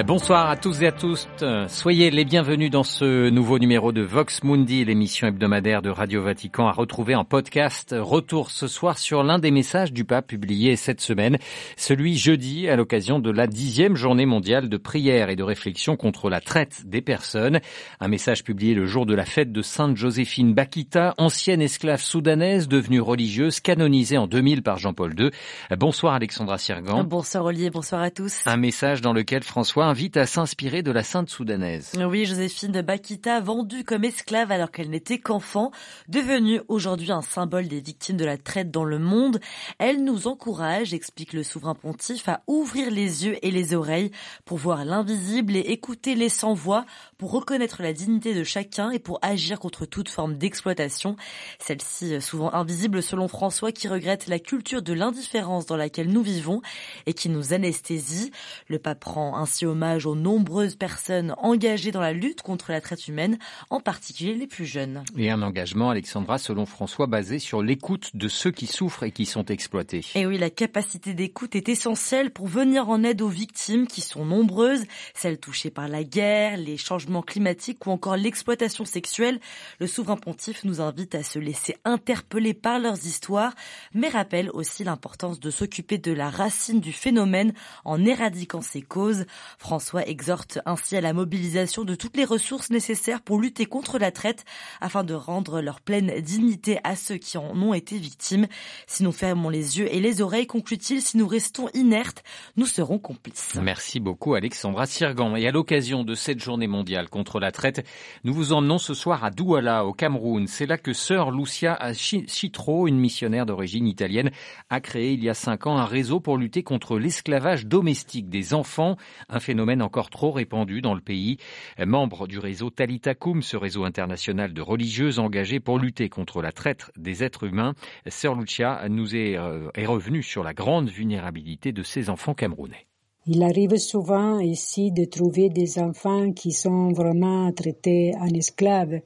Bonsoir à tous et à tous. Soyez les bienvenus dans ce nouveau numéro de Vox Mundi, l'émission hebdomadaire de Radio Vatican à retrouver en podcast. Retour ce soir sur l'un des messages du pape publié cette semaine, celui jeudi à l'occasion de la dixième journée mondiale de prière et de réflexion contre la traite des personnes. Un message publié le jour de la fête de Sainte Joséphine Bakita, ancienne esclave soudanaise devenue religieuse, canonisée en 2000 par Jean-Paul II. Bonsoir Alexandra Sirgan. Bonsoir Olivier, bonsoir à tous. Un message dans lequel François invite à s'inspirer de la sainte soudanaise? Oui, Joséphine Bakita, vendue comme esclave alors qu'elle n'était qu'enfant, devenue aujourd'hui un symbole des victimes de la traite dans le monde. Elle nous encourage, explique le souverain pontife, à ouvrir les yeux et les oreilles pour voir l'invisible et écouter les sans-voix, pour reconnaître la dignité de chacun et pour agir contre toute forme d'exploitation. Celle-ci, souvent invisible selon François, qui regrette la culture de l'indifférence dans laquelle nous vivons et qui nous anesthésie. Le pape prend ainsi hommage aux nombreuses personnes engagées dans la lutte contre la traite humaine, en particulier les plus jeunes. Et un engagement, Alexandra, selon François, basé sur l'écoute de ceux qui souffrent et qui sont exploités. Et oui, la capacité d'écoute est essentielle pour venir en aide aux victimes qui sont nombreuses, celles touchées par la guerre, les changements climatiques ou encore l'exploitation sexuelle. Le souverain pontife nous invite à se laisser interpeller par leurs histoires, mais rappelle aussi l'importance de s'occuper de la racine du phénomène en éradiquant ses causes. François exhorte ainsi à la mobilisation de toutes les ressources nécessaires pour lutter contre la traite afin de rendre leur pleine dignité à ceux qui en ont été victimes. Si nous fermons les yeux et les oreilles, conclut-il, si nous restons inertes, nous serons complices. Merci beaucoup Alexandra Sirgan. Et à l'occasion de cette journée mondiale contre la traite, nous vous emmenons ce soir à Douala, au Cameroun. C'est là que sœur Lucia Chitro, une missionnaire d'origine italienne, a créé il y a cinq ans un réseau pour lutter contre l'esclavage domestique des enfants, phénomène encore trop répandu dans le pays. Membre du réseau Talitakum, ce réseau international de religieuses engagées pour lutter contre la traite des êtres humains, Sœur Lucia nous est, euh, est revenue sur la grande vulnérabilité de ces enfants camerounais. Il arrive souvent ici de trouver des enfants qui sont vraiment traités en esclaves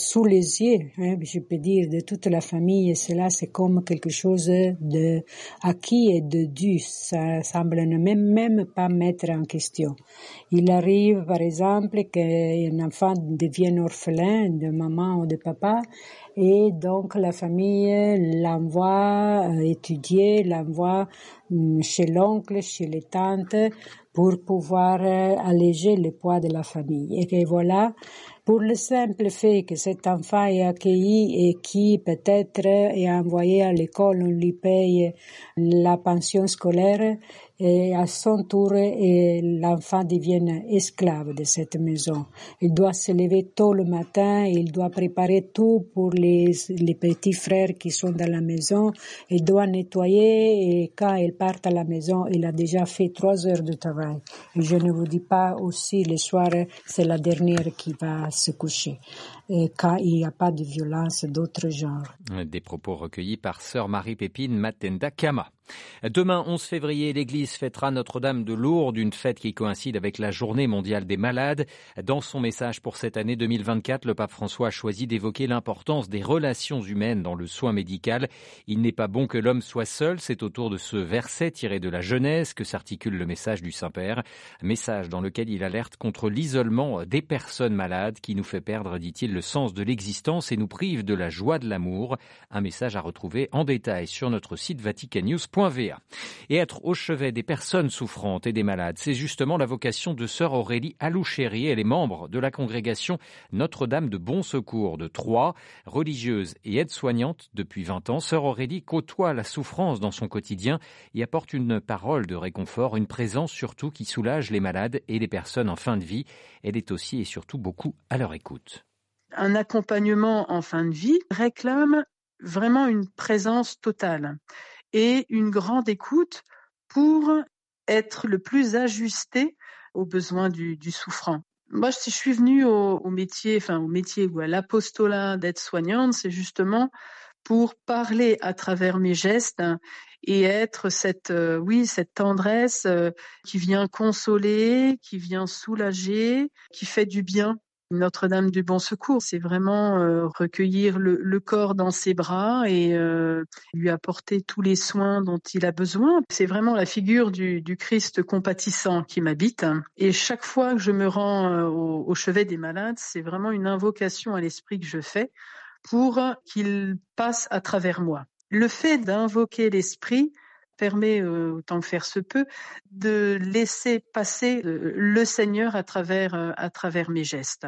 sous les yeux, hein, je peux dire, de toute la famille. Cela, c'est comme quelque chose de acquis et de dû. Ça semble ne même, même pas mettre en question. Il arrive, par exemple, qu'un enfant devienne orphelin de maman ou de papa et donc la famille l'envoie étudier, l'envoie chez l'oncle, chez les tantes pour pouvoir alléger le poids de la famille. Et voilà, pour le simple fait que cet enfant est accueilli et qui peut-être est envoyé à l'école, on lui paye la pension scolaire, et à son tour l'enfant devient esclave de cette maison. Il doit se lever tôt le matin, il doit préparer tout pour les, petits frères qui sont dans la maison, il doit nettoyer et quand il part à la maison, il a déjà fait trois heures de travail. Et je ne vous dis pas aussi le soir, c'est la dernière qui va se coucher et quand il n'y a pas de violence d'autre genre. Des propos recueillis par sœur Marie-Pépine Matenda Kama. Demain 11 février, l'Église fêtera Notre-Dame de Lourdes, une fête qui coïncide avec la Journée mondiale des malades. Dans son message pour cette année 2024, le pape François a choisi d'évoquer l'importance des relations humaines dans le soin médical. Il n'est pas bon que l'homme soit seul, c'est autour de ce verset tiré de la Genèse que s'articule le message du Saint-Père, message dans lequel il alerte contre l'isolement des personnes malades qui nous fait perdre, dit-il, le sens de l'existence et nous prive de la joie de l'amour. Un message à retrouver en détail sur notre site vaticannews.com. Et être au chevet des personnes souffrantes et des malades, c'est justement la vocation de sœur Aurélie Alouchéry. Elle est membre de la congrégation Notre-Dame de Bon Secours de Troyes, religieuse et aide-soignante depuis 20 ans. Sœur Aurélie côtoie la souffrance dans son quotidien et apporte une parole de réconfort, une présence surtout qui soulage les malades et les personnes en fin de vie. Elle est aussi et surtout beaucoup à leur écoute. Un accompagnement en fin de vie réclame vraiment une présence totale et une grande écoute pour être le plus ajusté aux besoins du, du souffrant. Moi, si je suis venue au, au métier, enfin au métier ou à l'apostolat d'être soignante, c'est justement pour parler à travers mes gestes et être cette, euh, oui, cette tendresse euh, qui vient consoler, qui vient soulager, qui fait du bien Notre-Dame du Bon Secours. C'est vraiment euh, recueillir le, corps dans ses bras et euh, lui apporter tous les soins dont il a besoin. C'est vraiment la figure du, Christ compatissant qui m'habite. Et chaque fois que je me rends euh, au chevet des malades, c'est vraiment une invocation à l'esprit que je fais pour qu'il passe à travers moi. Le fait d'invoquer l'esprit, permet, euh, autant que faire se peut, de laisser passer euh, le Seigneur à travers, euh, à travers mes gestes.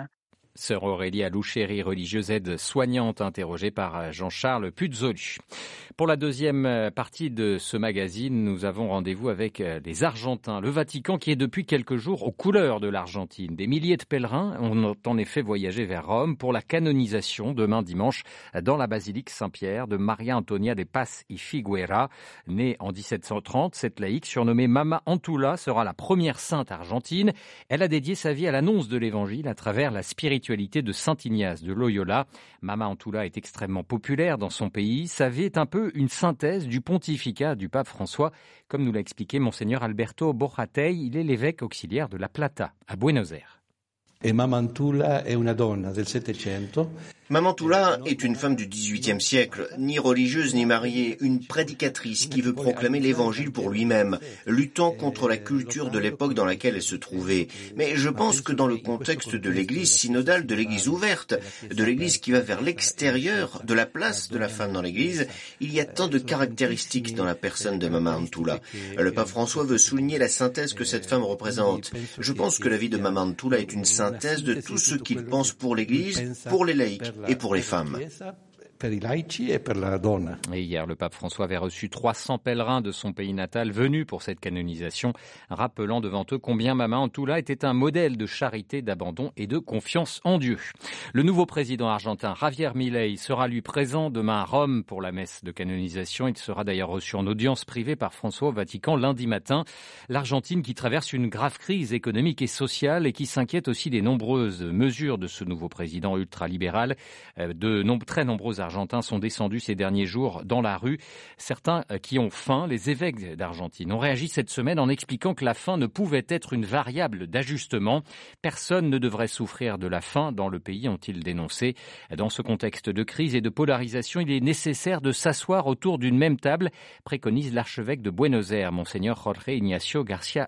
Sœur Aurélie Alouchéry, religieuse aide soignante, interrogée par Jean-Charles Puzzoli. Pour la deuxième partie de ce magazine, nous avons rendez-vous avec les Argentins. Le Vatican qui est depuis quelques jours aux couleurs de l'Argentine. Des milliers de pèlerins ont en effet voyagé vers Rome pour la canonisation demain dimanche dans la basilique Saint-Pierre de Maria Antonia de Paz y Figuera. Née en 1730, cette laïque surnommée Mama Antula sera la première sainte argentine. Elle a dédié sa vie à l'annonce de l'évangile à travers la spiritualité de Saint Ignace de Loyola. Mama Antula est extrêmement populaire dans son pays. Sa vie est un peu une synthèse du pontificat du pape François, comme nous l'a expliqué monseigneur Alberto Borratei. Il est l'évêque auxiliaire de La Plata, à Buenos Aires. Et Mama Antula est une femme du XVIIIe siècle, ni religieuse ni mariée, une prédicatrice qui veut proclamer l'évangile pour lui-même, luttant contre la culture de l'époque dans laquelle elle se trouvait. Mais je pense que dans le contexte de l'église synodale, de l'église ouverte, de l'église qui va vers l'extérieur, de la place de la femme dans l'église, il y a tant de caractéristiques dans la personne de Maman Toula. Le pape François veut souligner la synthèse que cette femme représente. Je pense que la vie de Maman Toula est une synthèse de tout ce qu'il pense pour l'église, pour les laïcs et pour les femmes. Et hier, le pape François avait reçu 300 pèlerins de son pays natal venus pour cette canonisation, rappelant devant eux combien Mama Antula était un modèle de charité, d'abandon et de confiance en Dieu. Le nouveau président argentin Javier Milei sera lui présent demain à Rome pour la messe de canonisation. Il sera d'ailleurs reçu en audience privée par François au Vatican lundi matin. L'Argentine qui traverse une grave crise économique et sociale et qui s'inquiète aussi des nombreuses mesures de ce nouveau président ultralibéral. Euh, de très nombreux Argentins sont descendus ces derniers jours dans la rue. Certains euh, qui ont faim, les évêques d'Argentine, ont réagi cette semaine en expliquant que la faim ne pouvait être une variable d'ajustement. Personne ne devrait souffrir de la faim dans le pays, ont-ils dénoncé. Dans ce contexte de crise et de polarisation, il est nécessaire de s'asseoir autour d'une même table, préconise l'archevêque de Buenos Aires, Monseigneur Jorge Ignacio Garcia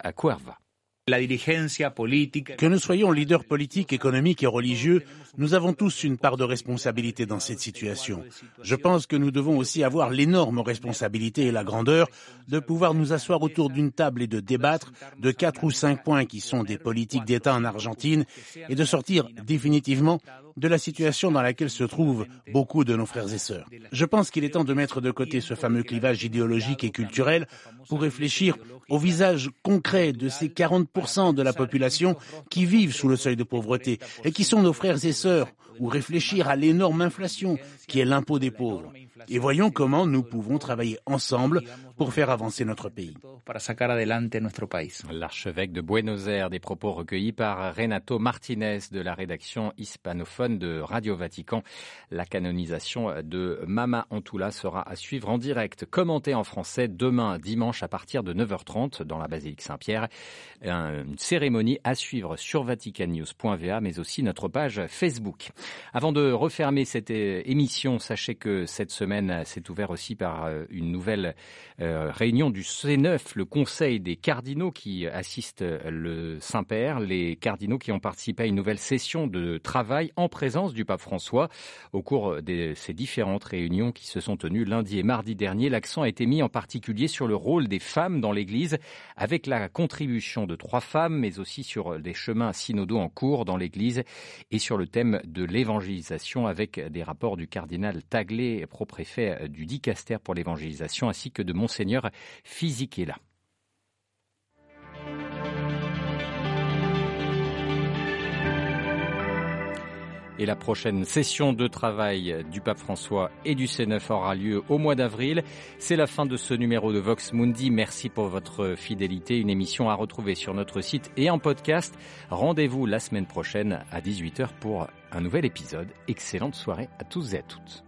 Que nous soyons leaders politiques, économiques et religieux, nous avons tous une part de responsabilité dans cette situation. Je pense que nous devons aussi avoir l'énorme responsabilité et la grandeur de pouvoir nous asseoir autour d'une table et de débattre de quatre ou cinq points qui sont des politiques d'État en Argentine et de sortir définitivement de la situation dans laquelle se trouvent beaucoup de nos frères et sœurs. Je pense qu'il est temps de mettre de côté ce fameux clivage idéologique et culturel pour réfléchir au visage concret de ces 40% de la population qui vivent sous le seuil de pauvreté et qui sont nos frères et sœurs, ou réfléchir à l'énorme inflation qui est l'impôt des pauvres et voyons comment nous pouvons travailler ensemble pour faire avancer notre pays. L'archevêque de Buenos Aires, des propos recueillis par Renato Martinez de la rédaction hispanophone de Radio Vatican. La canonisation de Mama Antula sera à suivre en direct, commentée en français demain dimanche à partir de 9h30 dans la basilique Saint-Pierre. Une cérémonie à suivre sur vaticannews.va mais aussi notre page Facebook. Avant de refermer cette émission, sachez que cette semaine s'est ouvert aussi par euh, une nouvelle euh, réunion du C9, le Conseil des cardinaux qui assiste euh, le Saint-Père, les cardinaux qui ont participé à une nouvelle session de travail en présence du pape François. Au cours de ces différentes réunions qui se sont tenues lundi et mardi dernier, l'accent a été mis en particulier sur le rôle des femmes dans l'Église, avec la contribution de trois femmes, mais aussi sur des chemins synodaux en cours dans l'Église et sur le thème de l'évangélisation avec des rapports du cardinal Taglé, propre préfet euh, du dicaster pour l'évangélisation, ainsi que de Monseigneur Fisichella. Et la prochaine session de travail du pape François et du C9 aura lieu au mois d'avril. C'est la fin de ce numéro de Vox Mundi. Merci pour votre fidélité. Une émission à retrouver sur notre site et en podcast. Rendez-vous la semaine prochaine à 18h pour un nouvel épisode. Excellente soirée à tous et à toutes.